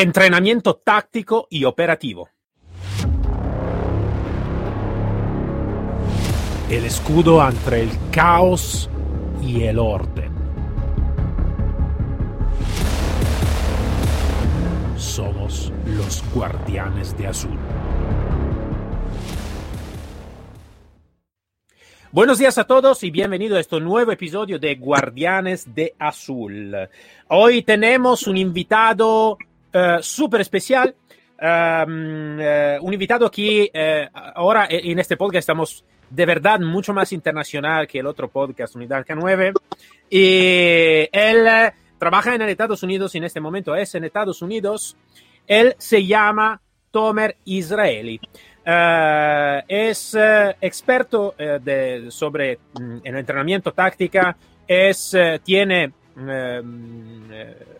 Entrenamiento táctico y operativo. El escudo entre el caos y el orden. Somos los guardianes de azul. Buenos días a todos y bienvenido a este nuevo episodio de Guardianes de Azul. Hoy tenemos un invitado uh, súper especial, um, uh, un invitado que uh, ahora en este podcast estamos de verdad mucho más internacional que el otro podcast, Unidad K9. Y él trabaja en Estados Unidos en este momento, es en Estados Unidos. Él se llama Tomer Israeli. Es experto uh, sobre mm, el entrenamiento táctica, es, tiene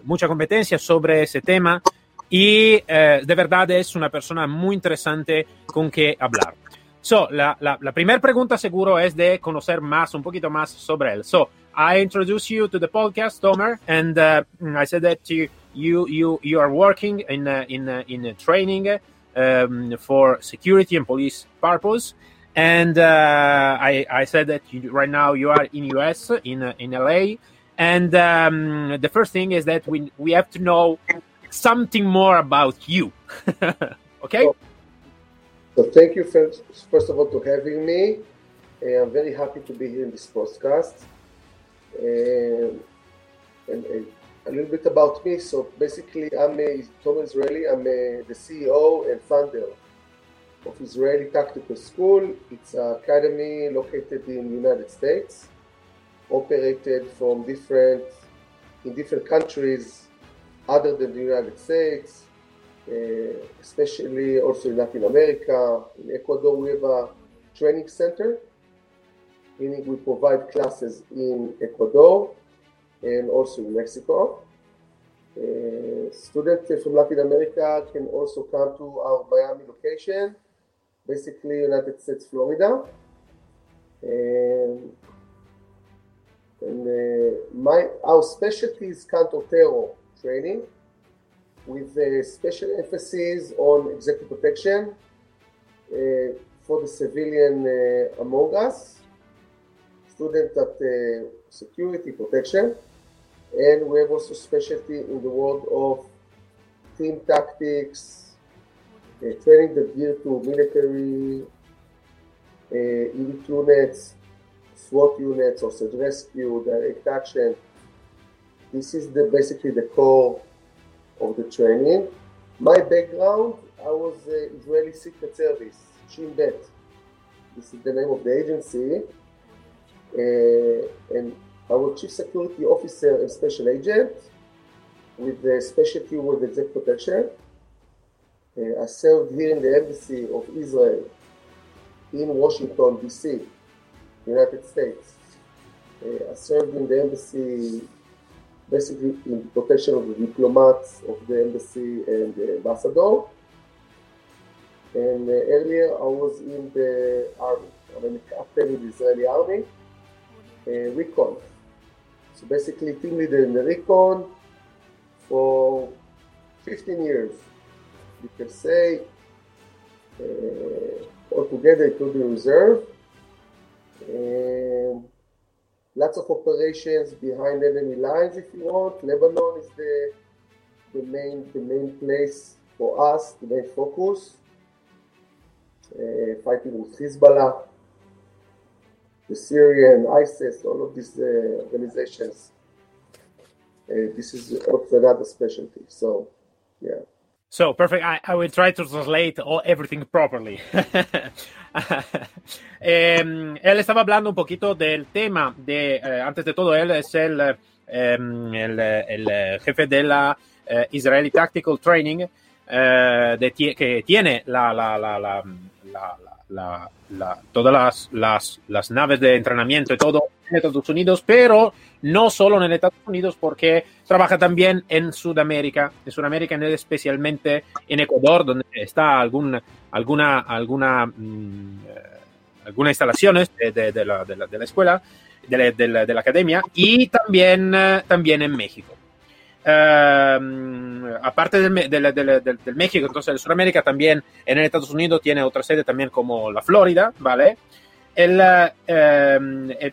mucha competencia sobre ese tema y de verdad es una persona muy interesante con que hablar. So, la, la, la primera pregunta seguro es de conocer más, un poquito más sobre él. So, I introduce you to the podcast, Tomer, and I said that you, you, you, you are working in, in, in training um, for security and police purpose. And uh, I, I, said that you, right now you are in US, in uh, in LA. And um, the first thing is that we we have to know something more about you. okay. So, so, thank you first, first of all to having me. I'm very happy to be here in this podcast. and, and a little bit about me. So basically, I'm a Tomer Israeli. I'm a, the CEO and founder of Israeli Tactical School. It's an academy located in the United States, operated from different in different countries other than the United States, uh, especially also in Latin America. In Ecuador, we have a training center, meaning we provide classes in Ecuador and also in Mexico. Uh, students from Latin America can also come to our Miami location, basically United States, Florida. And, and uh, my our specialty is counter-terror training with a special emphasis on executive protection uh, for the civilian uh, among us, students at uh, security protection. And we have also specialty in the world of team tactics, uh, training the gear to military uh, units, SWAT units, or search rescue, direct action. This is the basically the core of the training. My background, I was uh, Israeli Secret Service, Shin Bet. This is the name of the agency. Uh, and I was chief security officer and special agent with the specialty with exec protection. Uh, I served here in the embassy of Israel in Washington, D.C., United States. Uh, I served in the embassy basically in the protection of the diplomats of the embassy and the ambassador. And uh, earlier I was in the army. I'm a captain in the Israeli army, uh, recon. So basically, team leader in the recon for 15 years. You can say uh, altogether it will be reserve. And lots of operations behind enemy lines if you want. Lebanon is the the main the main place for us, the main focus. Uh, fighting with Hezbollah, the Syrian, ISIS, all of these uh, organizations. Uh, this is also another specialty. So, yeah. So perfect. I, I will try to translate all, everything properly. eh, él estaba hablando un poquito del tema de, eh, antes de todo, él es el, eh, el, el, jefe de la eh, Israeli Tactical Training, eh, de, que tiene la, la, la, la, la la, todas las, las, las, naves de entrenamiento y todo en Estados Unidos, pero no solo en Estados Unidos, porque trabaja también en Sudamérica, en Sudamérica, especialmente en Ecuador, donde está algún, alguna, alguna, mmm, algunas instalaciones de, de, de, la, de, la, escuela, de la, de la, academia, y también, también en México. Aparte del, México, entonces de Sudamérica, también en Estados Unidos tiene otra sede también como la Florida, ¿vale? El,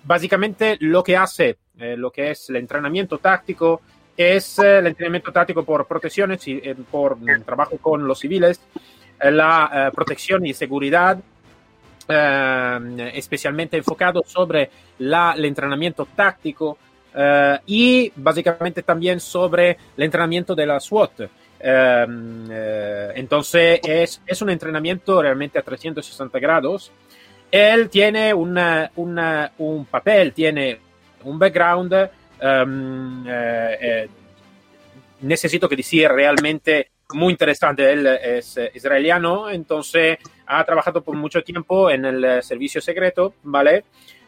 básicamente lo que hace, lo que es el entrenamiento táctico, es el entrenamiento táctico por protecciones y por trabajo con los civiles, la protección y seguridad eh, especialmente enfocado sobre la, el entrenamiento táctico eh, y básicamente también sobre el entrenamiento de la SWAT. Eh, entonces es, es, un entrenamiento realmente a 360 grados. Él tiene una, una, un papel, tiene un background. necesito que decir realmente muy interesante. Él es israeliano, entonces ha trabajado por mucho tiempo en el eh, servicio secreto, ¿vale?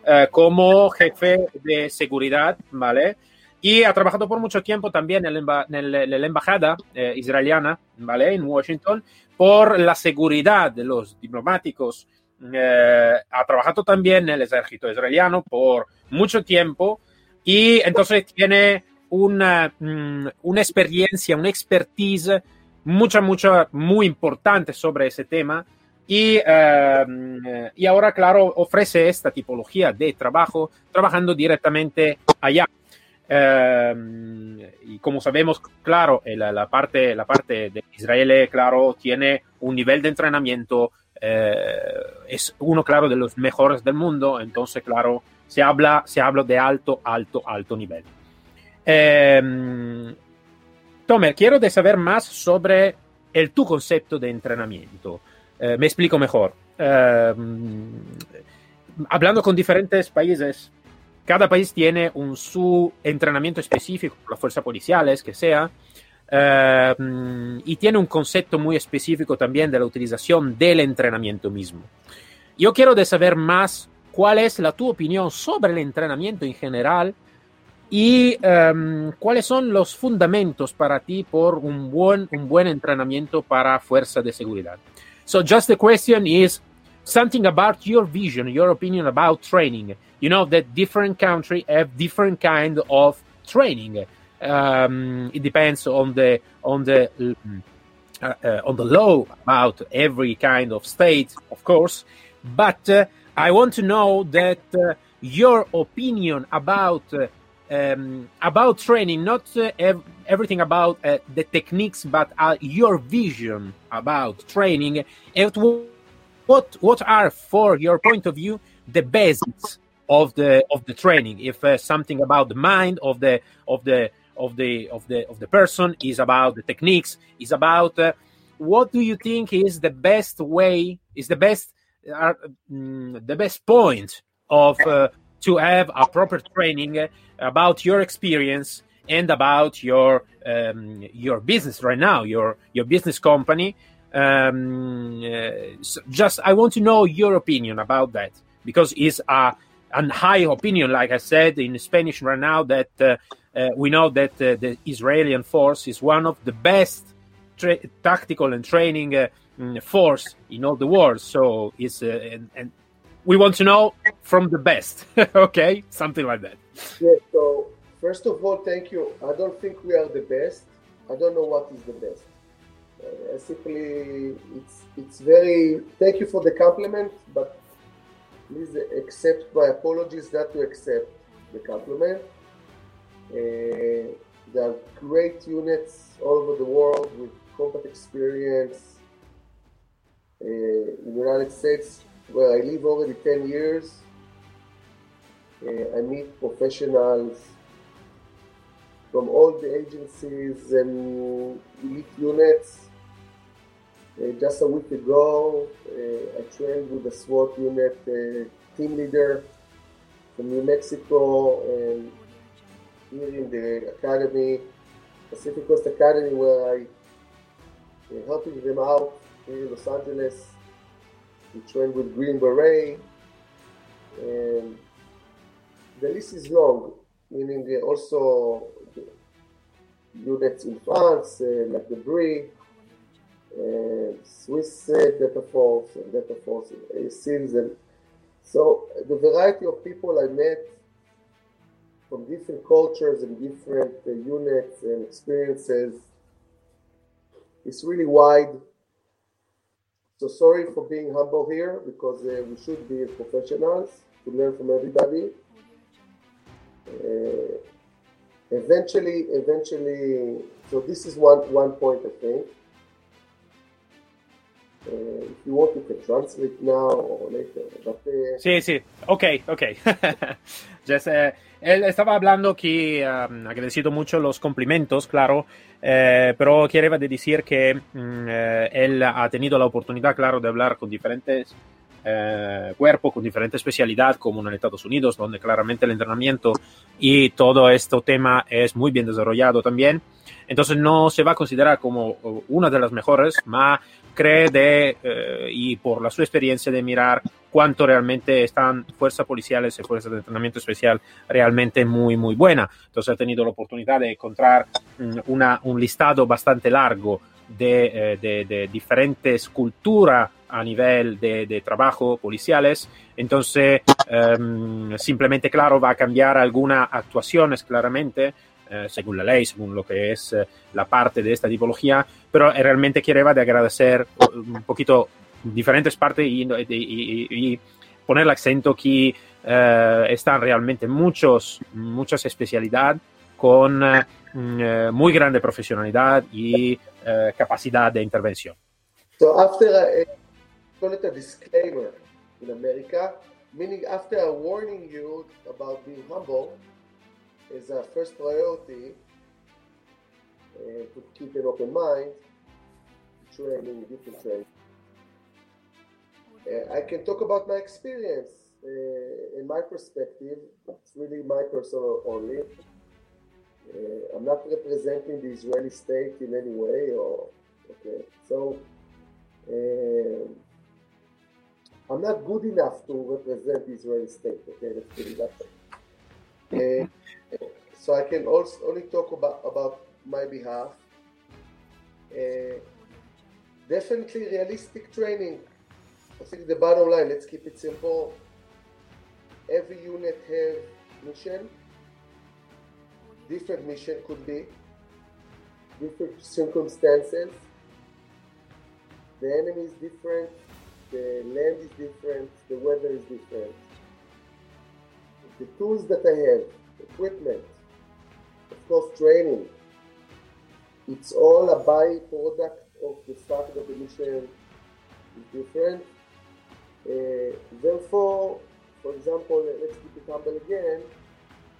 Eh, como jefe de seguridad, ¿vale? Y ha trabajado por mucho tiempo también en, la embajada eh, israeliana, ¿vale? En Washington, por la seguridad de los diplomáticos. ha trabajado también en el ejército israeliano por mucho tiempo y entonces tiene una, mm, una experiencia, una expertise mucha, mucha, muy importante sobre ese tema y, uh, y, ahora, claro, ofrece esta tipología de trabajo trabajando directamente allá. Uh, y como sabemos, claro, la, la, parte, la parte de Israel, claro, tiene un nivel de entrenamiento, uh, es uno, claro, de los mejores del mundo, entonces, claro, se habla, se habla de alto, alto, alto nivel. Ehm, Tomer, quiero saber más sobre el tu concepto de entrenamiento. Eh, me explico mejor. Eh, hablando con diferentes países, cada país tiene un su entrenamiento específico, las fuerzas policiales, que sea, eh, y tiene un concepto muy específico también de la utilización del entrenamiento mismo. Yo quiero saber más cuál es la tu opinión sobre el entrenamiento en general y um, cuáles son los fundamentos para ti por un buen, un buen entrenamiento para fuerza de seguridad. So just the question is something about your vision, your opinion about training. You know that different country have different kind of training. Um, it depends on the on the uh, uh, on the law about every kind of state, of course. But uh, I want to know that uh, your opinion about uh, um, about training, not uh, ev- everything about uh, the techniques, but uh, your vision about training, and what what are, for your point of view, the basics of the of the training? If uh, something about the mind of the of the of the of the of the person is about the techniques, is about uh, what do you think is the best way, is the best uh, mm, the best point of to have a proper training about your experience and about your um, your business right now, your your business company. Um, uh, so just I want to know your opinion about that because it's a an high opinion, like I said in Spanish right now, that uh, uh, we know that uh, the Israeli force is one of the best tactical and training uh, force in all the world. So it's uh, and, and we want to know from the best. okay, something like that. Yeah. So first of all, thank you. I don't think we are the best. I don't know what is the best. Uh, simply, it's it's very. Thank you for the compliment, but please accept my apologies not to accept the compliment. Uh, there are great units all over the world with combat experience. Uh, in the United States, where I live already 10 years. Uh, I meet professionals from all the agencies and elite units. Uh, just a week ago, uh, I trained with the SWAT unit uh, team leader from New Mexico and here in the academy, Pacific Coast Academy, where I uh, helping them out here in Los Angeles we trained with Green Beret. And the list is long, meaning also units in France, uh, like the Brie, and Swiss uh, Delta Force, and Delta Force, and SEALs. And so the variety of people I met from different cultures and different uh, units and experiences. It's really wide. So sorry for being humble here because uh, we should be professionals to learn from everybody. Uh, eventually, eventually, so this is one one point I think. Uh, if you want, you can translate now or later. But, uh. Ok, ok. Just, eh, él estaba hablando que um, agradecido mucho los cumplimentos, claro, eh, pero quería decir que mm, eh, él ha tenido la oportunidad, claro, de hablar con diferentes eh, cuerpos, con diferentes especialidades, como en Estados Unidos, donde claramente el entrenamiento y todo este tema es muy bien desarrollado también. Entonces no se va a considerar como una de las mejores, más cree de, eh, y por la su experiencia de mirar cuánto realmente están fuerzas policiales y fuerzas de entrenamiento especial realmente muy, muy buena. Entonces ha tenido la oportunidad de encontrar mm, una, un listado bastante largo de, eh, de, de diferentes culturas a nivel de, de, trabajo policiales. Entonces, um, simplemente, claro, va a cambiar algunas actuaciones claramente, eh, según la ley, según lo que es eh, la parte de esta tipología, pero realmente quería de agradecer un poquito diferentes partes y, y, y, y poner el acento que eh, están realmente muchos, muchas especialidades con eh, muy grande profesionalidad y eh, capacidad de intervención. So after a, call it a disclaimer in America, meaning after warning you about being humble, is our first priority uh, to keep an open mind, training, different training. Uh, I can talk about my experience uh, in my perspective. It's really my personal only. I'm not representing the Israeli state in any way, or okay. So I'm not good enough to represent the Israeli state. Okay, let's put it that way. So I can also only talk about about my behalf. Uh, definitely realistic training. I think the bottom line. Let's keep it simple. Every unit have mission. Different mission could be different circumstances. The enemy is different. The land is different. The weather is different. The tools that I have, equipment, course, training. It's all a byproduct of the fact that the mission is different. Uh, therefore, for example, let's keep it humble again.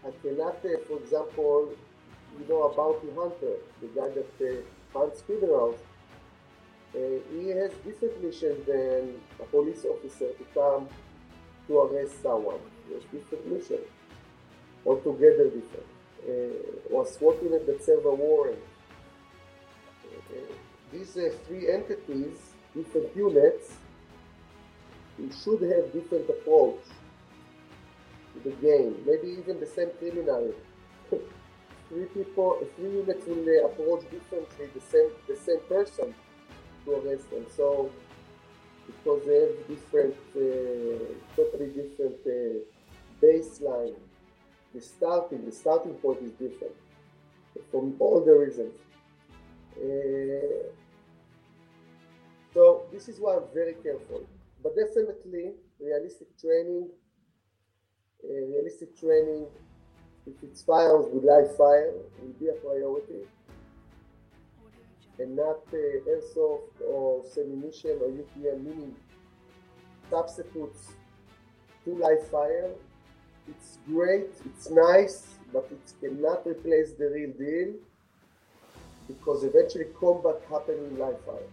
I cannot, uh, for example, you know, a bounty hunter, the guy that uh, hunts criminals. Uh, he has different mission than a police officer to come to arrest someone. He has different mission, altogether different. Uh, was working at the server warrant. Uh, these uh, three entities, different units, should have different approach to the game. Maybe even the same criminal. three people, three units will approach differently the same the same person to arrest them. So because they have different, uh, totally different uh, baseline. The starting, the starting point is different from all the reasons. Uh, so this is why I'm very careful. But definitely, realistic training, uh, realistic training, if it's firearms with live fire, will be a priority and not uh, airsoft or Simunition or UTM, meaning substitutes to live fire. It's great, it's nice, but it cannot replace the real deal because eventually combat happens in live fire.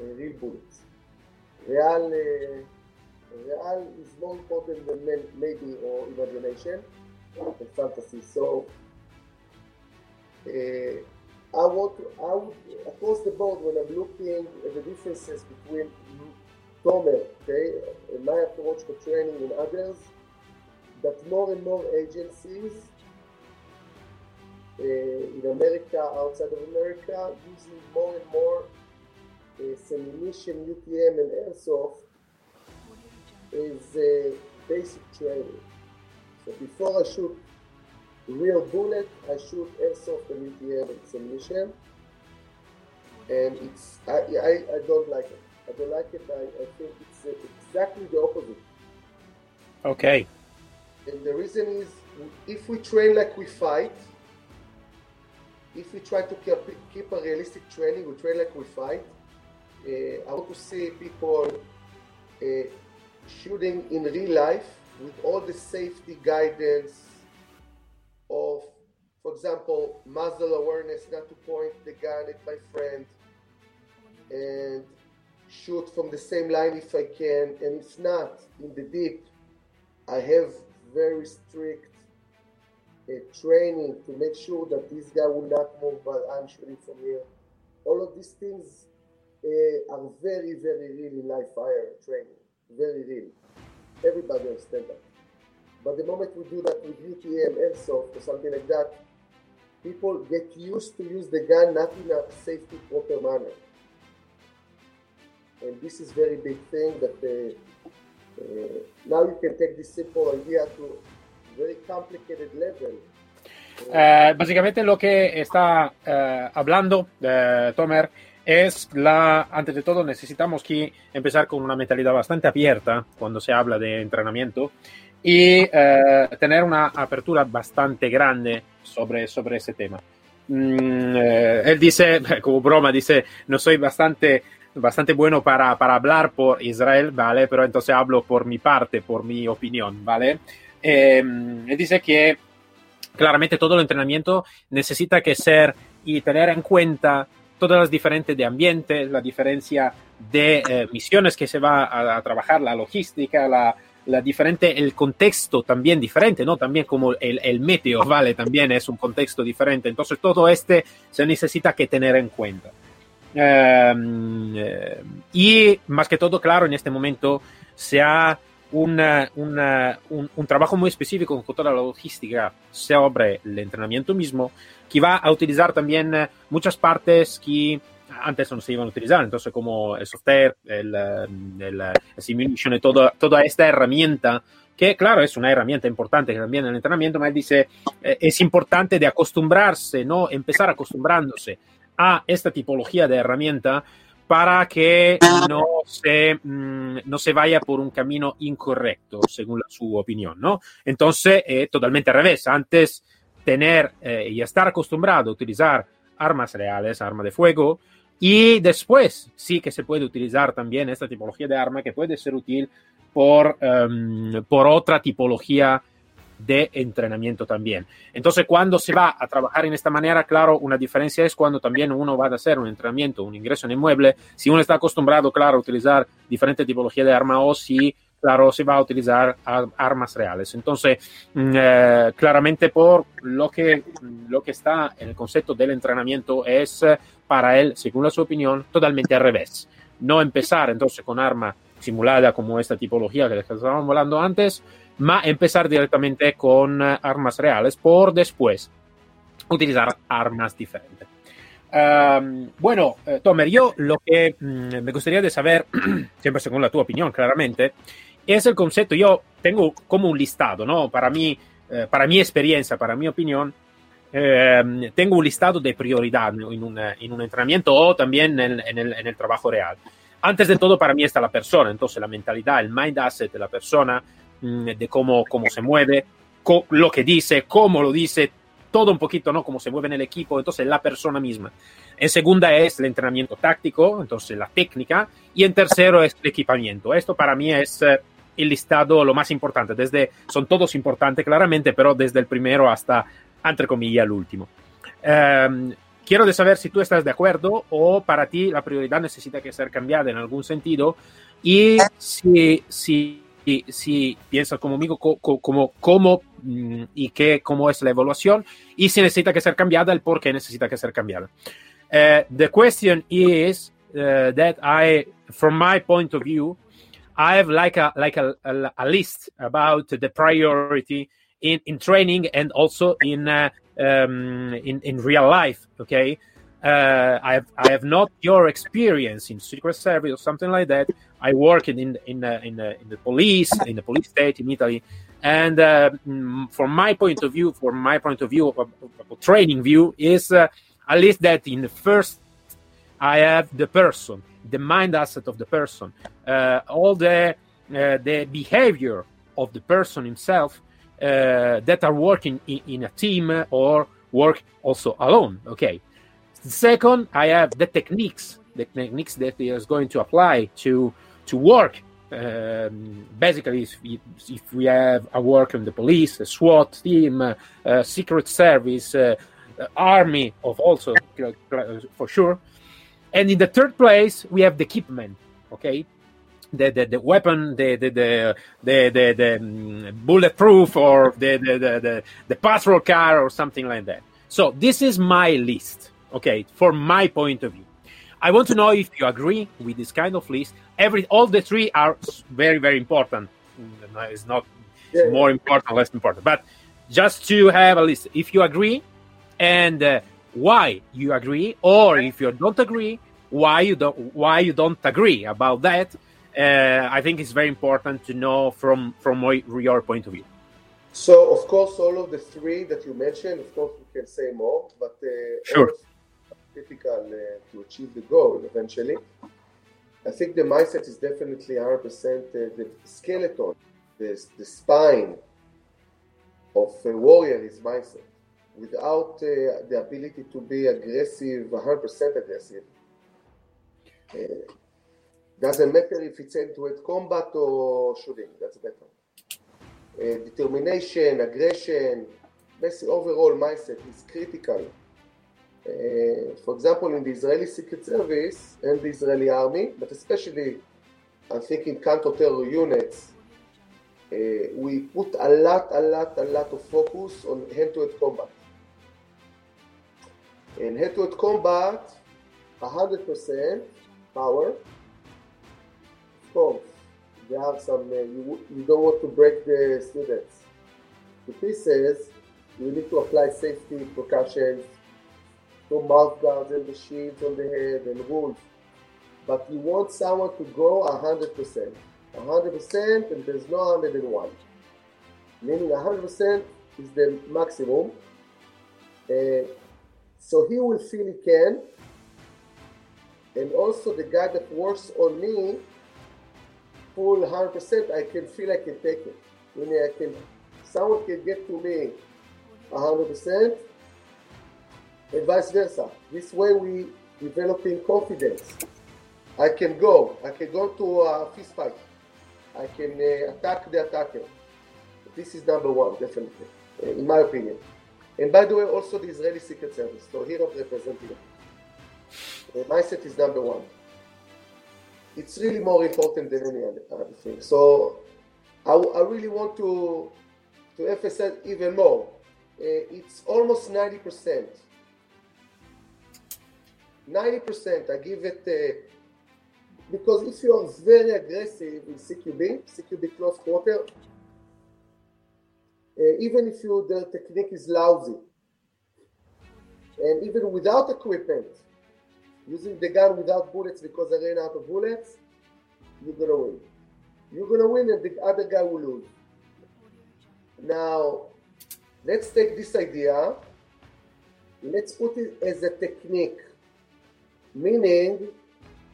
Uh, real bullets. Real, uh, real is more important than maybe or imagination and fantasy. So uh, I want to, I would, across the board when I'm looking at the differences between Tomer, okay, and my approach for training and others, that more and more agencies uh, in America, outside of America, using more and more uh, Simunition, UTM, and airsoft is uh, basic training. So before I shoot real bullet, I shoot airsoft and UTM examination. And it's I, I, I don't like it. I don't like it. I, I think it's uh, exactly the opposite. Okay. And the reason is if we train like we fight, if we try to keep, keep a realistic training, we train like we fight. Uh, I want to see people uh, shooting in real life with all the safety guidance of, for example, muzzle awareness, not to point the gun at my friend, and shoot from the same line if I can, and if not, in the deep, I have very strict uh, training to make sure that this guy will not move while I'm shooting from here. All of these things uh, are very, very really live fire training. Very real. Everybody understands that. But the moment we do that with UTM, airsoft, or something like that, people get used to use the gun not in a safety proper manner. And this is very big thing that uh, now you can take this simple idea to very complicated level. Uh, básicamente lo que está uh, hablando Tomer es la, antes de todo necesitamos que empezar con una mentalidad bastante abierta cuando se habla de entrenamiento y eh, tener una apertura bastante grande sobre, sobre ese tema. Mm, eh, él dice, como broma, dice, no soy bastante, bastante bueno para, para, hablar por Israel, ¿vale? Pero entonces hablo por mi parte, por mi opinión, ¿vale? Eh, dice que claramente todo el entrenamiento necesita que ser y tener en cuenta todas las diferentes de ambiente, la diferencia de eh, misiones que se va a, a trabajar, la logística, la, la, diferente, el contexto también diferente, ¿no? También como el, el, meteo, ¿vale? También es un contexto diferente. Entonces, todo este se necesita que tener en cuenta. Eh, y más que todo, claro, en este momento se ha una, una, un, un, trabajo muy específico con toda la logística sobre el entrenamiento mismo, que va a utilizar también muchas partes que antes no se iban a utilizar, entonces como el software, el, el, el simulation y toda, toda esta herramienta, que claro es una herramienta importante también en el entrenamiento, pero él dice eh, es importante de acostumbrarse, ¿no? empezar acostumbrándose a esta tipología de herramienta para que no se, mmm, no se vaya por un camino incorrecto, según su opinión, ¿no? Entonces, eh, totalmente al revés. Antes, tener eh, y estar acostumbrado a utilizar armas reales, arma de fuego, y después sí que se puede utilizar también esta tipología de arma que puede ser útil por, um, por otra tipología de entrenamiento también. Entonces, cuando se va a trabajar en esta manera, claro, una diferencia es cuando también uno va a hacer un entrenamiento, un ingreso en inmueble, si uno está acostumbrado, claro, a utilizar diferentes tipologías de arma o si, claro, se va a utilizar armas reales. Entonces, eh, claramente por lo que, lo que está en el concepto del entrenamiento es para él, según la su opinión, totalmente al revés. No empezar entonces con arma simulada como esta tipología que estábamos hablando antes, ma empezar directamente con uh, armas reales por después utilizar armas diferentes. Um, bueno, eh, Tomer, yo lo que mm, me gustaría de saber, siempre según la tu opinión, claramente, es el concepto. Yo tengo como un listado, ¿no? Para mí, eh, para mi experiencia, para mi opinión, eh, tengo un listado de prioridad en un, en un entrenamiento o también en, en, el, en, el, trabajo real. Antes de todo, para mí está la persona, entonces la mentalidad, el mind asset de la persona, de cómo, cómo se mueve, lo que dice, cómo lo dice, todo un poquito, ¿no? Cómo se mueve en el equipo, entonces la persona misma. En segunda es el entrenamiento táctico, entonces la técnica, y en tercero es el equipamiento. Esto para mí es eh, el listado lo más importante, desde, son todos importantes claramente, pero desde el primero hasta, entre comillas, el último. Um, quiero saber si tú estás de acuerdo o para ti la prioridad necesita que ser cambiada en algún sentido y si, si si, si piensas como amigo, como, cómo mm, y qué, cómo es la evaluación y si necesita que ser cambiada, el por qué necesita que ser cambiada. Uh, the question is uh, that I, from my point of view, I have like a like a, a, a list about the priority in, in training and also in uh, um, in in real life. Okay, uh, I have I have not your experience in Secret Service or something like that. I work in in in, uh, in, uh, in the police in the police state in Italy, And uh, mm, from my point of view, from my point of view, of, training view, is at least that in the first, I have the person, the mind asset of the person, all the the behavior of the person himself that are working in, in a team or work also alone. Okay. Second, I have the techniques, the techniques that he is going to apply to to work. Um, basically, if we, if we have a work in the police, a SWAT team, uh, uh, secret service, uh, army of also for sure. And in the third place, we have the equipment. Okay, the, the, the weapon, the the the the, the, the um, bulletproof or the, the the, the the patrol car or something like that. So this is my list, okay, for my point of view. I want to know if you agree with this kind of list. Every all the three are very very important. It's not yeah. more important, less important, but just to have a list. If you agree, and uh, why you agree, or if you don't agree, why you don't why you don't agree about that uh, I think it's very important to know from from your point of view. So, of course, all of the three that you mentioned, of course, we can say more, but uh, sure. Critical uh, to achieve the goal eventually. I think the mindset is definitely 100% uh, the skeleton, the, the spine of a warrior is mindset. Without uh, the ability to be aggressive, 100% aggressive, uh, doesn't matter if it's hand-to-hand combat or shooting, that's better. Uh, determination, aggression, basically overall mindset is critical. For example, in the Israeli Secret Service and the Israeli Army, but especially I'm thinking counter-terror units, uh, we put a lot, a lot, a lot of focus on hand-to-hand combat. In hand-to-hand combat, 100% power, Of course, there are some, uh, you, you don't want to break the students to pieces. You need to apply safety precautions, to mouth guards and the shields on the head and rules. But you want someone to go 100%. 100% and there's no 101. Meaning 100% is the maximum. Uh, so he will feel he can. And also the guy that works on me full 100%, I can feel I can take it. Meaning I can, someone can get to me 100% and vice versa. This way we developing confidence. I can go, I can go to a fist fight. I can uh, attack the attacker. This is number one, definitely, in my opinion. And by the way, also the Israeli Secret Service. So here I'm representing. The mindset is number one it's really more important than any other thing. So I, really want to to emphasize even more. Uh, it's almost 90%. 90%, I give it, uh, because if you are very aggressive in CQB, CQB close quarter, uh, even if you, the technique is lousy, and even without equipment, using the gun without bullets because I ran out of bullets, you're gonna win. You're gonna win and the other guy will lose. Now, let's take this idea, let's put it as a technique. Meaning,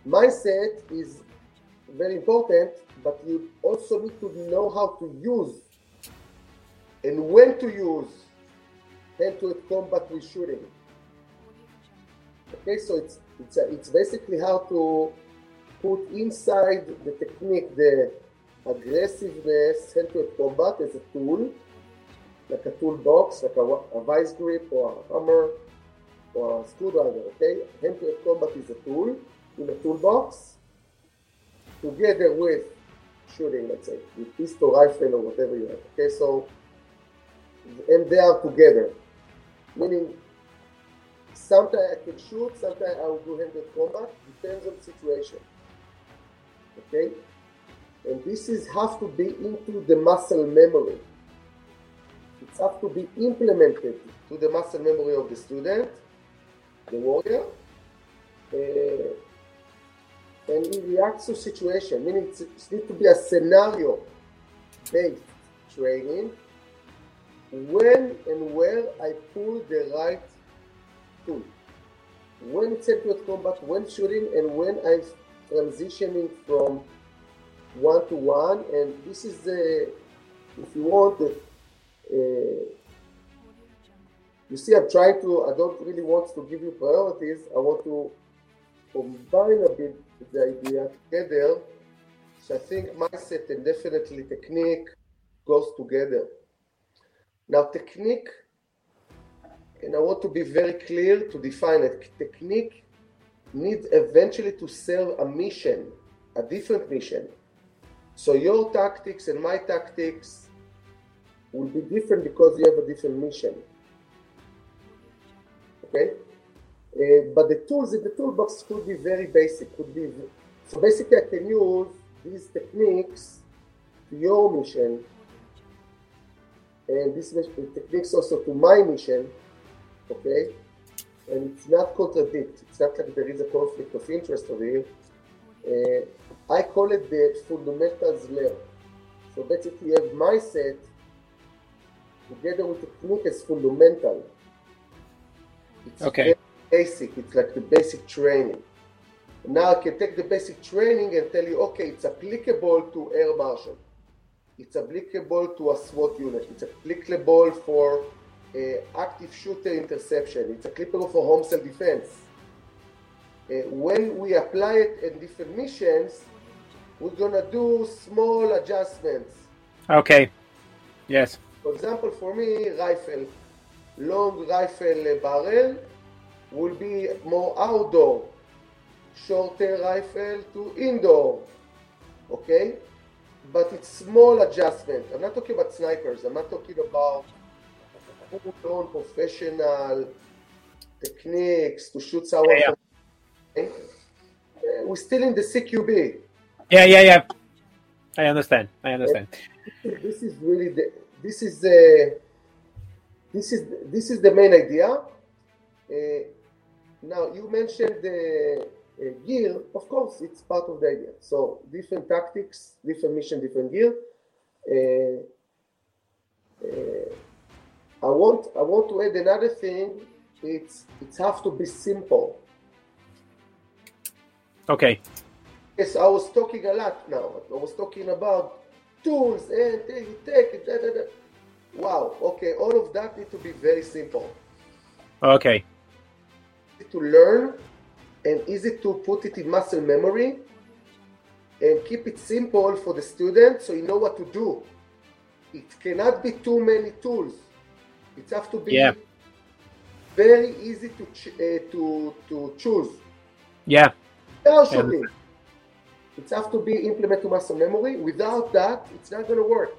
mindset is very important, but you also need to know how to use and when to use hand-to-hand combat with shooting. Okay, so it's it's, a, it's basically how to put inside the technique the aggressiveness hand-to-hand combat as a tool, like a toolbox, like a, a vice grip or a hammer or a screwdriver. Okay, hand-to-hand combat is a tool in a toolbox together with shooting, let's say, with pistol, rifle, or whatever you have. Okay, so and they are together, meaning Sometimes I can shoot, sometimes I will do hand-to-hand combat, depends on the situation. Okay? And this is has to be into the muscle memory. It has to be implemented to the muscle memory of the student, the warrior, uh, and he reacts to situation, meaning it needs to be a scenario based training when and where I pull the right tool. When it's head-to-head combat, when shooting, and when I'm transitioning from one to one. And this is the, if you want, the, uh, you see, I'm trying to, I don't really want to give you priorities. I want to combine a bit the idea together. So I think mindset and definitely technique goes together. Now, technique, and I want to be very clear to define it. Technique needs eventually to serve a mission, a different mission. So your tactics and my tactics will be different because you have a different mission. Okay? Uh, but the tools in the toolbox could be very basic. Could be so basically I can use these techniques to your mission, and these techniques also to my mission. Okay, and it's not contradict. It's not like there is a conflict of interest over here. Uh, I call it the fundamentals layer. So basically, you have mindset together with technique as fundamental. It's okay basic. It's like the basic training. Now I can take the basic training and tell you, okay, it's applicable to air marshal. It's applicable to a SWAT unit. It's applicable for uh, active shooter interception. It's applicable for home self defense. Uh, when we apply it in different missions, we're gonna do small adjustments. Okay. Yes. For example, for me, rifle, long rifle barrel, will be more outdoor, shorter rifle to indoor, okay? But it's small adjustment. I'm not talking about snipers. I'm not talking about full-blown professional techniques to shoot someone. Yeah, yeah. Okay? We're still in the CQB. Yeah, yeah, yeah. I understand. I understand. This is really the. This is the. This is this is the main idea. Uh, now, you mentioned the uh, gear, of course, it's part of the idea. So, different tactics, different mission, different gear. Uh, uh, I want I want to add another thing. It's it has to be simple. Okay. Yes, I was talking a lot now. I was talking about tools and take, take it. Da, da, da. Wow. Okay, all of that need to be very simple. Okay Easy to learn and easy to put it in muscle memory and keep it simple for the student so you know what to do. It cannot be too many tools. It has to be yeah. very easy to uh, to to choose. Yeah. Shooting. It has to be implemented to muscle memory. Without that, it's not going to work.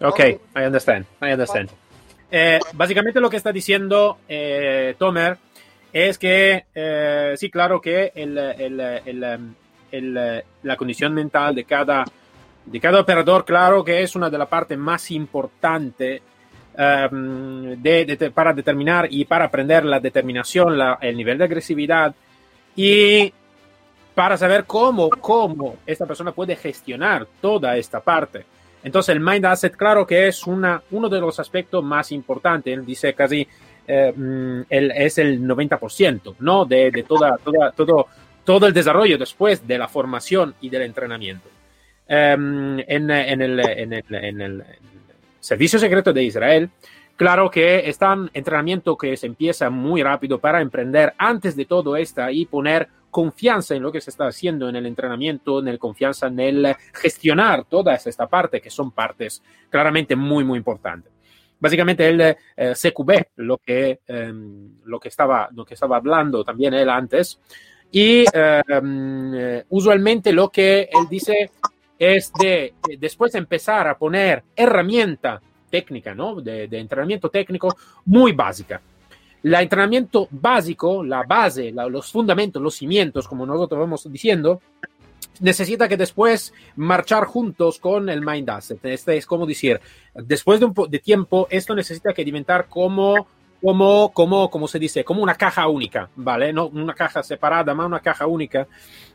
Okay, I understand. I understand. Eh, básicamente lo que está diciendo eh, Tomer es que eh, sí, claro que el, el, la condición mental de cada, de cada operador, claro que es una de las partes más importantes um, de, para determinar y para aprender la determinación, la, el nivel de agresividad y para saber cómo, cómo esta persona puede gestionar toda esta parte. Entonces el Mind Asset, claro que es una, uno de los aspectos más importantes. Él dice casi eh, mm, el, es el 90%, ¿no? De, de toda, toda, todo, todo el desarrollo después de la formación y del entrenamiento. Um, en, en, el, en, el, en, el, Servicio Secreto de Israel, claro que está un entrenamiento que se empieza muy rápido para emprender antes de todo esto y poner confianza en lo que se está haciendo en el entrenamiento, en el confianza en el gestionar toda esta parte, que son partes claramente muy, muy importantes básicamente el eh, CQB, lo que, em, lo, que estaba, lo que estaba hablando también él antes. Y em, eh, usualmente lo que él dice es de después empezar a poner herramienta técnica, ¿no? De, de entrenamiento técnico muy básica. El entrenamiento básico, la base, la, los fundamentos, los cimientos, como nosotros vamos diciendo, necesita que después marchar juntos con el Mind Asset. Este es como decir, después de un de tiempo, esto necesita que diventar como, como, como, como se dice, como una caja única, ¿vale? No una caja separada, más una caja única,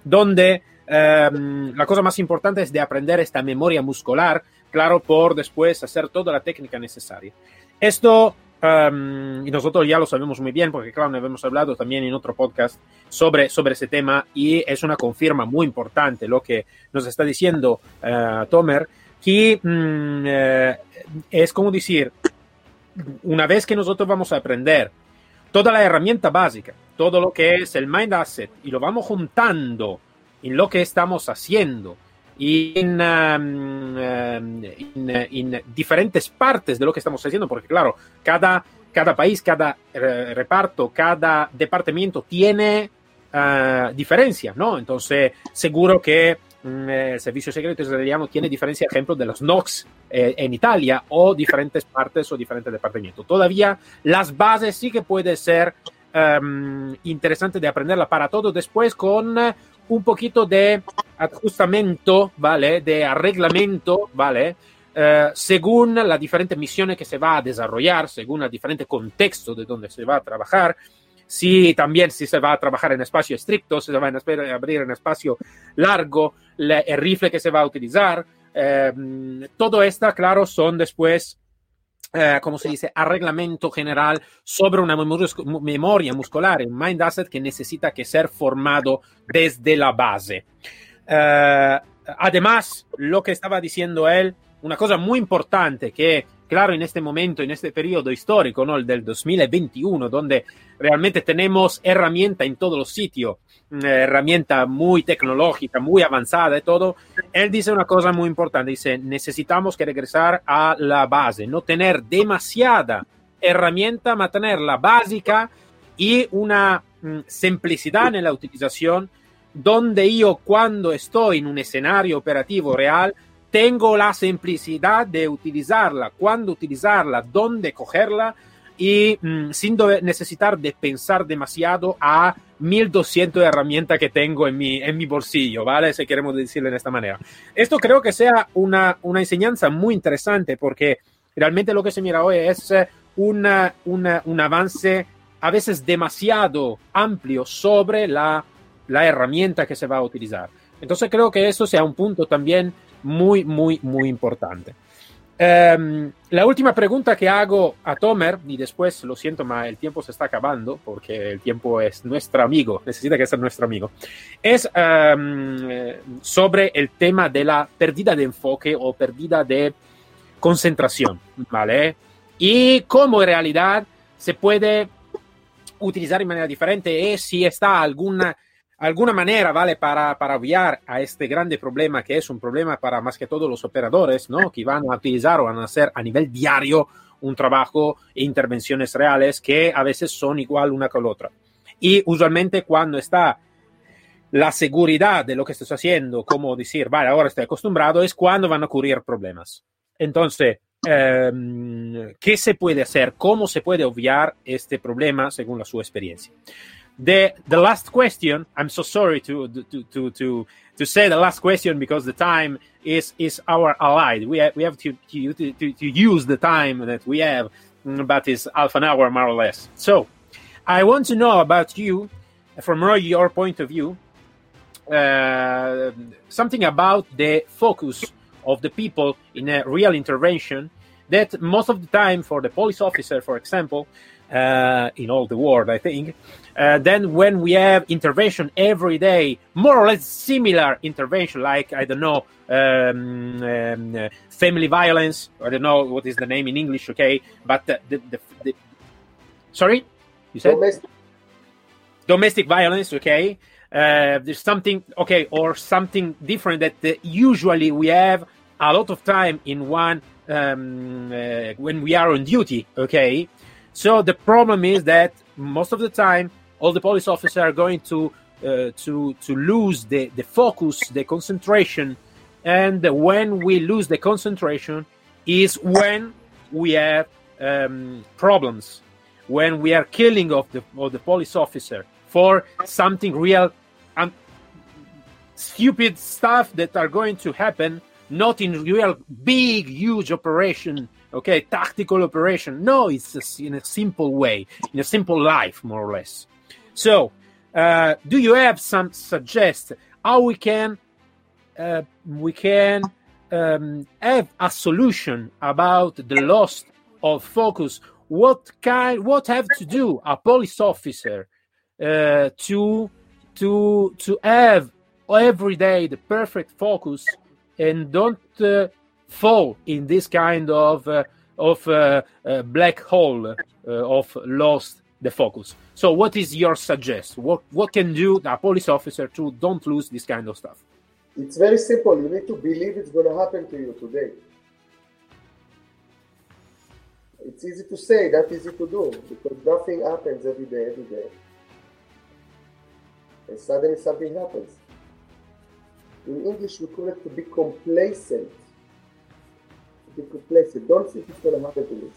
donde em, la cosa más importante es de aprender esta memoria muscular claro, por después hacer toda la técnica necesaria. Esto, um, y nosotros ya lo sabemos muy bien, porque claro, hemos hablado también en otro podcast sobre, sobre ese tema, y es una confirma muy importante lo que nos está diciendo uh, Tomer, que um, es como decir, una vez que nosotros vamos a aprender toda la herramienta básica, todo lo que es el Mind Asset, y lo vamos juntando en lo que estamos haciendo, en, um, en, en, diferentes partes de lo que estamos haciendo, porque claro, cada, cada país, cada uh, reparto, cada departamento tiene uh, ¿no? Entonces, seguro que um, el servicio secreto israeliano tiene diferencia, ejemplo, de los NOx eh, en Italia o diferentes partes o diferentes departamentos. Todavía las bases sí que puede ser um, interesante de aprenderla para todo después con un poquito de ajustamiento, ¿vale? De arreglamento, ¿vale? Uh, según la diferente misiones que se va a desarrollar, según el diferente contexto de donde se va a trabajar, si también si se va a trabajar en espacio estricto, si se va a abrir en espacio largo, el rifle que se va a utilizar, eh, todo esto, claro, son después eh, como se dice, arreglamento general sobre una memoria muscular, un mind asset que necesita que ser formado desde la base. Eh, además, lo que estaba diciendo él, una cosa muy importante que, claro, en este momento, en este periodo histórico, ¿no? el del 2021, donde realmente tenemos herramienta en todos los sitios, herramienta muy tecnológica, muy avanzada y todo, él dice una cosa muy importante, dice, necesitamos que regresar a la base, no tener demasiada herramienta, mantenerla básica y una mm, simplicidad en la utilización, donde yo cuando estoy en un escenario operativo real, tengo la simplicidad de utilizarla, cuándo utilizarla, dónde cogerla y mmm, sin necesitar de pensar demasiado a 1200 herramientas que tengo en mi, en mi bolsillo, ¿vale? Si queremos decirlo de esta manera. Esto creo que sea una, una enseñanza muy interesante porque realmente lo que se mira hoy es eh, una, una, un avance a veces demasiado amplio sobre la, la herramienta que se va a utilizar. Entonces creo que eso sea un punto también muy, muy, muy importante. Um, la última pregunta que hago a Tomer, y después lo siento, pero el tiempo se está acabando porque el tiempo es nuestro amigo, necesita que sea nuestro amigo, es um, sobre el tema de la pérdida de enfoque o pérdida de concentración, ¿vale? Y cómo en realidad se puede utilizar de manera diferente y si está alguna alguna manera, ¿vale? Para, para obviar a este grande problema, que es un problema para más que todos los operadores, ¿no? Que van a utilizar o van a hacer a nivel diario un trabajo e intervenciones reales que a veces son igual una con la otra. Y usualmente cuando está la seguridad de lo que estás haciendo, como decir, vale, ahora estoy acostumbrado, es cuando van a ocurrir problemas. Entonces, um, ¿qué se puede hacer? ¿Cómo se puede obviar este problema según la su experiencia? The the last question i'm so sorry to to to to to say the last question because the time is is our ally we have, we have to, to to to use the time that we have mm, but it's half an hour more or less. So i want to know about you from your point of view uh, something about the focus of the people in a real intervention that most of the time for the police officer for example uh, in all the world, I think. Uh, then when we have intervention every day, more or less similar intervention, like I don't know, um, um, uh, family violence. I don't know what is the name in English. Okay, but the, the, the, the sorry, you said domestic, domestic violence. Okay, uh, there's something okay, or something different that uh, usually we have a lot of time in one um, uh, when we are on duty. Okay, so the problem is that most of the time, all the police officers are going to uh, to to lose the, the focus, the concentration, and when we lose the concentration is when we have um, problems, when we are killing of the of the police officer for something real, and stupid stuff that are going to happen, not in real big huge operation okay tactical operation. No it's a, in a simple way in a simple life more or less. So uh, do you have some suggest how we can uh, we can um, have a solution about the loss of focus, what kind, what have to do a police officer uh, to to to have every day the perfect focus and don't uh, fall in this kind of uh, of uh, uh, black hole uh, of lost the focus. So, what is your suggest? What what can do a police officer to don't lose this kind of stuff? It's very simple. You need to believe it's going to happen to you today. It's easy to say, not easy to do, because nothing happens every day, every day. And suddenly something happens. In English, we call it to be complacent. To be complacent. Don't think it's going to happen to you.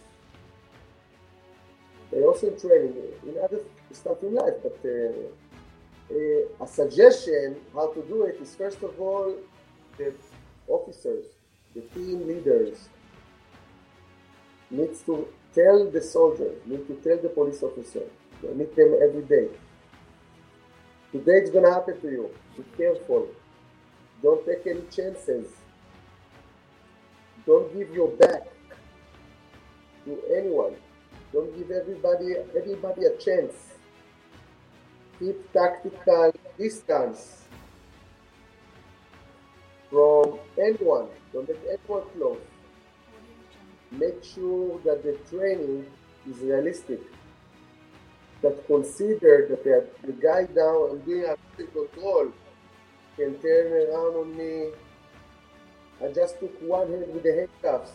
They also in training, in other stuff in life, but uh, uh, a suggestion how to do it is first of all, the officers, the team leaders, needs to tell the soldiers, need to tell the police officer, meet them every day. Today it's gonna happen to you. Be careful. Don't take any chances. Don't give your back to anyone. Don't give everybody everybody a chance. Keep tactical distance from anyone. Don't let anyone close. Make sure that the training is realistic. That consider that the, the guy down and doing control can turn around on me. I just took one hand with the handcuffs.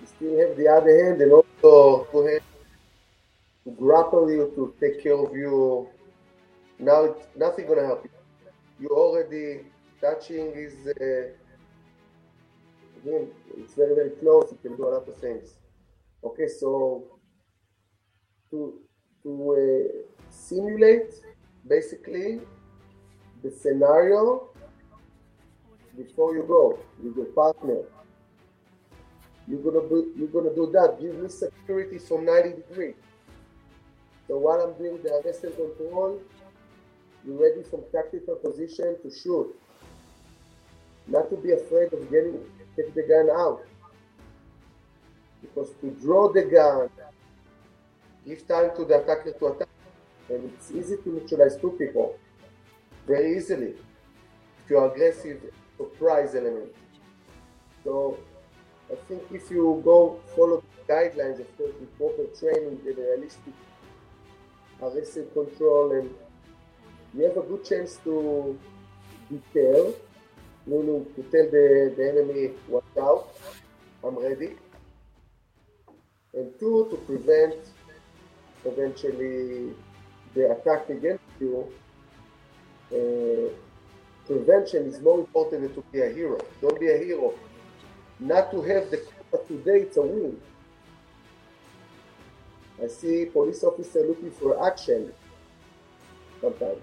You still have the other hand and also to have to grapple you to take care of you. Now it's nothing gonna help you. You already touching is uh, again it's very very close. You can do a lot of things. Okay, so to to uh, simulate basically the scenario before you go with your partner. You're gonna do you're gonna do that. Give me security from 90 degrees. So while I'm doing the arrest and control, you're ready from tactical position to shoot. Not to be afraid of getting take the gun out. Because to draw the gun, give time to the attacker to attack. And it's easy to neutralize two people very easily if you're aggressive surprise element. So I think if you go follow guidelines, of course, with proper training and realistic arrest and control, and you have a good chance to deter, meaning to tell the, the enemy, watch out, I'm ready. And two, to prevent eventually the attack against you. Uh, prevention is more important than to be a hero. Don't be a hero. Not to have the today, it's a win. I see police officer looking for action sometimes.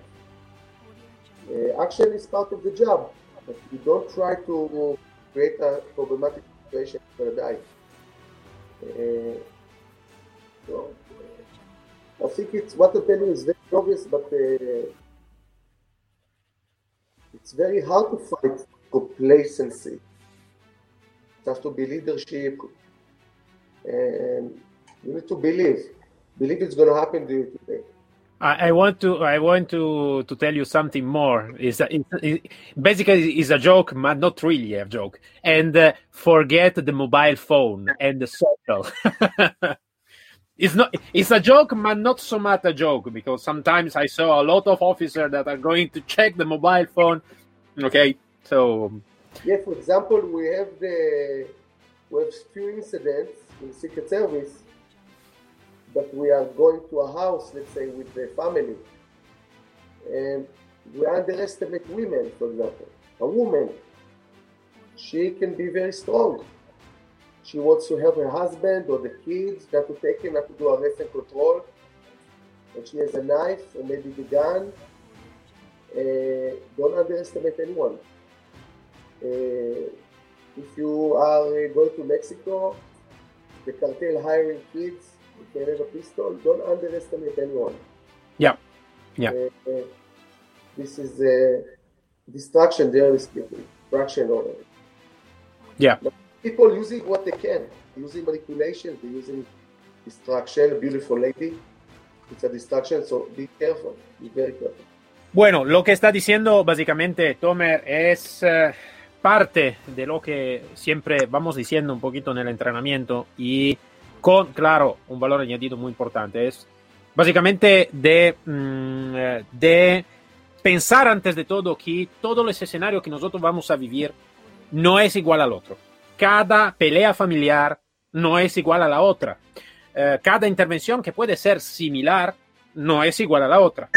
Uh, action is part of the job, but you don't try to create a problematic situation for a die. Uh, so, I think it's what I'm telling you is very obvious, but uh, it's very hard to fight complacency. It has to be leadership, and you need to believe. Believe it's going to happen to you today. I, want to I want to to tell you something more. Is it, it, basically is a joke, but not really a joke. And uh, forget the mobile phone and the social. it's not it's a joke, but not so much a joke because sometimes I saw a lot of officers that are going to check the mobile phone. Okay, so um, yeah. For example, we have the we have few incidents in Secret Service that we are going to a house, let's say, with the family, and we underestimate women, for example. A woman, she can be very strong. She wants to help her husband or the kids, not to take him, not to do arrest and control. And she has a knife or maybe the gun. Uh, don't underestimate anyone. Uh, if you are going to Mexico, the cartel hiring kids, you can have a pistol. Don't underestimate anyone. Yeah, yeah. Uh, uh, this is a distraction, generally speaking, distraction or Yeah. People using what they can, using manipulation, using distraction, beautiful lady. It's a distraction, so be careful, be very careful. Bueno, lo que está diciendo básicamente Tomer es uh, parte de lo que siempre vamos diciendo un poquito en el entrenamiento y con, claro, un valor añadido muy importante. Es básicamente de, mm, de pensar antes de todo que todo ese escenario que nosotros vamos a vivir no es igual al otro. Cada pelea familiar no es igual a la otra. Uh, cada intervención que puede ser similar no es igual a la otra.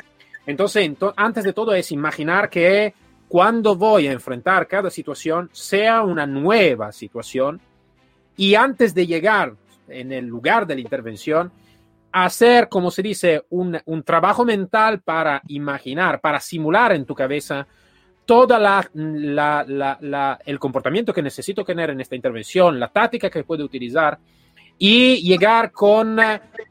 Entonces, ento antes de todo es imaginar que cuando voy a enfrentar cada situación sea una nueva situación y antes de llegar en el lugar de la intervención, hacer, como se dice, un, un trabajo mental para imaginar, para simular en tu cabeza toda la, la, la, el comportamiento que necesito tener en esta intervención, la táctica que puedo utilizar y llegar con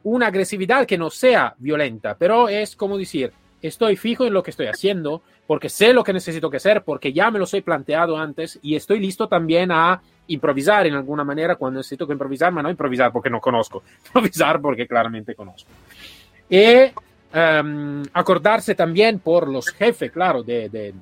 una agresividad que no sea violenta, pero es como decir, estoy fijo en lo que estoy haciendo, porque sé lo que necesito que hacer, porque ya me lo he planteado antes y estoy listo también a improvisar en alguna manera cuando necesito que improvisar, pero no improvisar porque no conozco, improvisar porque claramente conozco. Y um, acordarse también por los jefes, claro, de, de,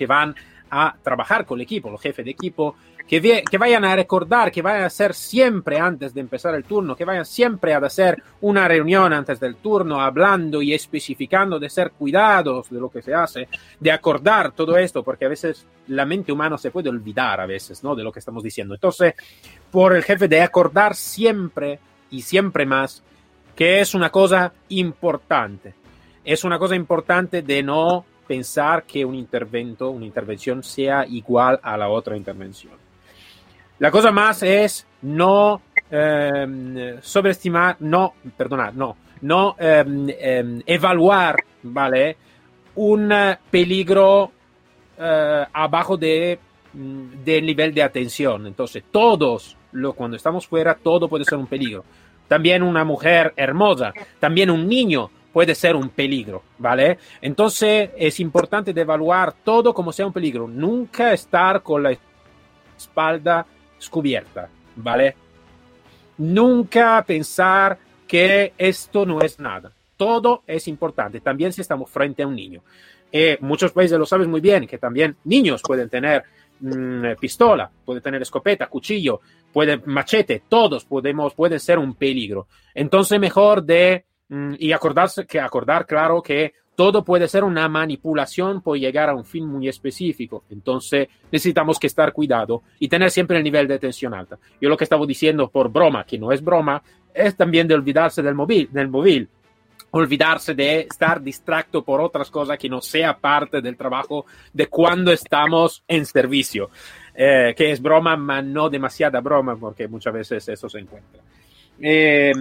que van a trabajar con el equipo, los jefes de equipo, que, que, vayan a recordar, que vayan a hacer siempre antes de empezar el turno, que vayan siempre a hacer una reunión antes del turno, hablando y especificando de ser cuidados de lo que se hace, de acordar todo esto, porque a veces la mente humana se puede olvidar a veces, ¿no? De lo que estamos diciendo. Entonces, por el jefe de acordar siempre y siempre más que es una cosa importante. Es una cosa importante de no pensar que un intervento, una intervención sea igual a la otra intervención. La cosa más es no eh, sobreestimar, no, perdonad, no, no eh, eh, evaluar, ¿vale? Un peligro abajo de, del nivel de atención. Entonces, todos, lo, cuando estamos fuera, todo puede ser un peligro. También una mujer hermosa, también un niño puede ser un peligro, ¿vale? Entonces, es importante de evaluar todo como sea un peligro. Nunca estar con la espalda descubierta, ¿vale? Nunca pensar que esto no es nada. Todo es importante, también si estamos frente a un niño. Eh, muchos países lo saben muy bien, que también niños pueden tener mmm, pistola, pueden tener escopeta, cuchillo, pueden machete, todos podemos, pueden ser un peligro. Entonces mejor de, y acordarse, que acordar claro que todo puede ser una manipulación por llegar a un fin muy específico. Entonces necesitamos que estar cuidado y tener siempre el nivel de atención alta. Yo lo que estaba diciendo por broma, que no es broma, es también de olvidarse del móvil, del móvil. Olvidarse de estar distracto por otras cosas que no sea parte del trabajo de cuando estamos en servicio. Eh, que es broma, pero no demasiada broma, porque muchas veces eso se encuentra. Eh,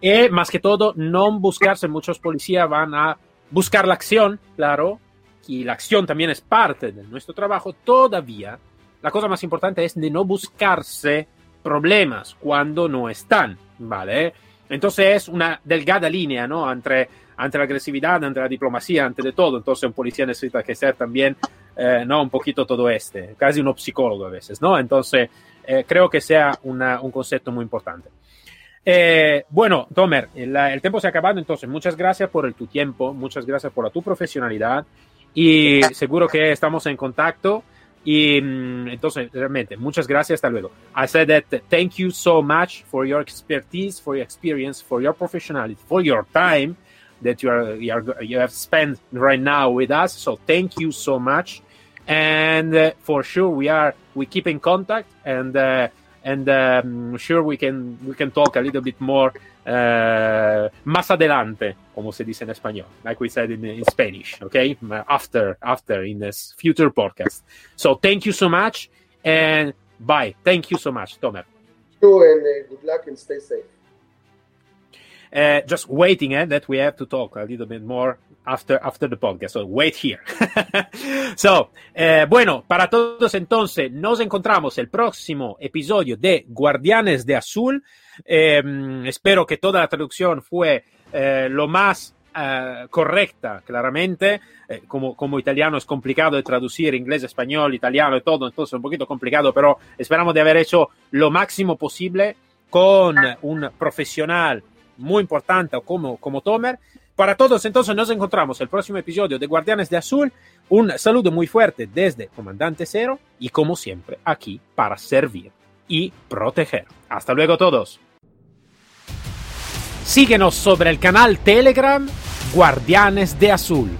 eh, más que todo, no buscarse, muchos policías van a buscar la acción, claro, y la acción también es parte de nuestro trabajo, todavía la cosa más importante es de no buscarse problemas cuando no están, ¿vale? Entonces es una delgada línea, ¿no? Entre, entre la agresividad, entre la diplomacia, entre de todo. Entonces un policía necesita que ser también, eh, ¿no? Un poquito todo este, casi uno psicólogo a veces, ¿no? Entonces eh, creo que sea una, un concepto muy importante. Eh, bueno, Tomer, el, el, tiempo se ha acabado, entonces muchas gracias por el, tu tiempo, muchas gracias por la, tu profesionalidad y seguro que estamos en contacto. Y mm, entonces, realmente, muchas gracias. Hasta luego. I said that thank you so much for your expertise, for your experience, for your professionality, for your time that you are you, are, you have spent right now with us. So thank you so much. And uh, for sure, we are we keep in contact and. Uh, and um, sure we can we can talk a little bit more uh, más adelante, como se dice en español, like we said in, in Spanish, okay? After after in this future podcast. So thank you so much and bye. Thank you so much, Tomer. You and uh, good luck and stay safe. Uh, just waiting eh, that we have to talk a little bit more after, after the podcast. So wait here. so, eh, bueno, para todos entonces, nos encontramos el próximo episodio de Guardianes de Azul. Eh, espero que toda la traducción fue eh, lo más eh, correcta, claramente. Como, como italiano es complicado de traducir inglés, español, italiano y todo, entonces es un poquito complicado, pero esperamos de haber hecho lo máximo posible con un profesional muy importante como, como Tomer. Para todos, entonces nos encontramos el próximo episodio de Guardianes de Azul. Un saludo muy fuerte desde Comandante Cero y como siempre aquí para servir y proteger. Hasta luego todos. Síguenos sobre el canal Telegram Guardianes de Azul.